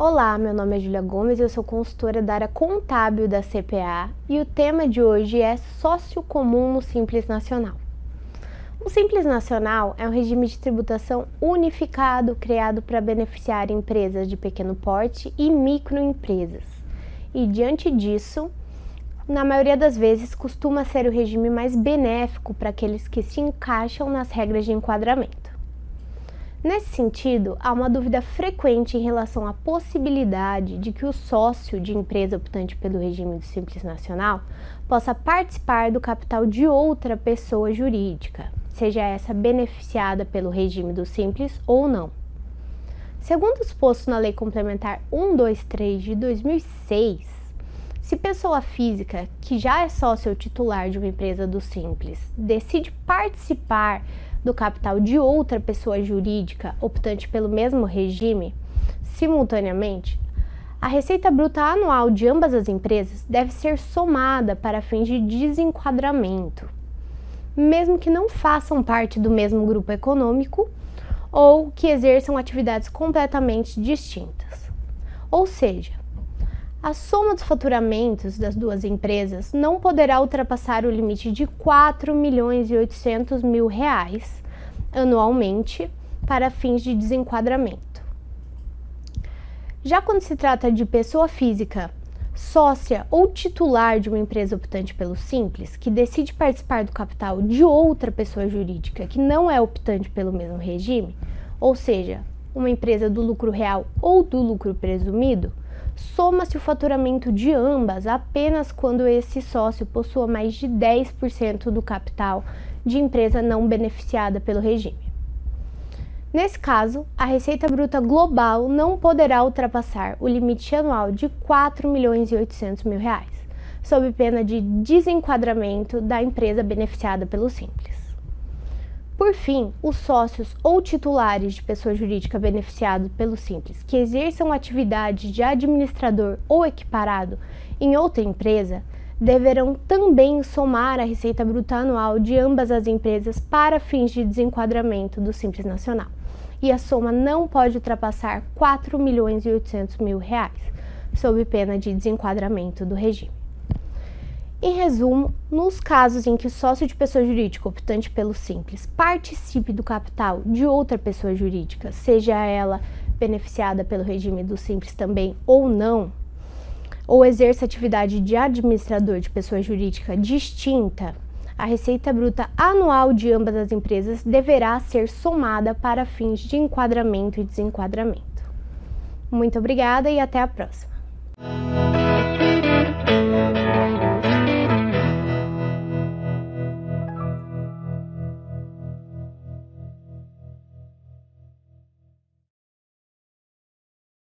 Olá, meu nome é Julia Gomes, eu sou consultora da área contábil da CPA e o tema de hoje é sócio comum no Simples Nacional. O Simples Nacional é um regime de tributação unificado criado para beneficiar empresas de pequeno porte e microempresas. E diante disso, na maioria das vezes costuma ser o regime mais benéfico para aqueles que se encaixam nas regras de enquadramento. Nesse sentido, há uma dúvida frequente em relação à possibilidade de que o sócio de empresa optante pelo regime do Simples Nacional possa participar do capital de outra pessoa jurídica, seja essa beneficiada pelo regime do Simples ou não. Segundo os postos na Lei Complementar 123 de 2006, se pessoa física que já é sócio titular de uma empresa do Simples decide participar do capital de outra pessoa jurídica optante pelo mesmo regime, simultaneamente, a receita bruta anual de ambas as empresas deve ser somada para fins de desenquadramento, mesmo que não façam parte do mesmo grupo econômico ou que exerçam atividades completamente distintas. Ou seja, a soma dos faturamentos das duas empresas não poderá ultrapassar o limite de 4 milhões e 800 mil reais anualmente para fins de desenquadramento. Já quando se trata de pessoa física, sócia ou titular de uma empresa optante pelo Simples, que decide participar do capital de outra pessoa jurídica que não é optante pelo mesmo regime, ou seja, uma empresa do lucro real ou do lucro presumido, soma-se o faturamento de ambas apenas quando esse sócio possua mais de 10% do capital de empresa não beneficiada pelo regime. Nesse caso, a receita bruta global não poderá ultrapassar o limite anual de 4 milhões 800 mil reais, sob pena de desenquadramento da empresa beneficiada pelo Simples. Por fim, os sócios ou titulares de pessoa jurídica beneficiados pelo Simples que exerçam atividade de administrador ou equiparado em outra empresa deverão também somar a receita bruta anual de ambas as empresas para fins de desenquadramento do Simples Nacional. E a soma não pode ultrapassar 4 milhões 800 mil reais, sob pena de desenquadramento do regime. Em resumo, nos casos em que o sócio de pessoa jurídica optante pelo Simples participe do capital de outra pessoa jurídica, seja ela beneficiada pelo regime do Simples também ou não, ou exerça atividade de administrador de pessoa jurídica distinta, a receita bruta anual de ambas as empresas deverá ser somada para fins de enquadramento e desenquadramento. Muito obrigada e até a próxima.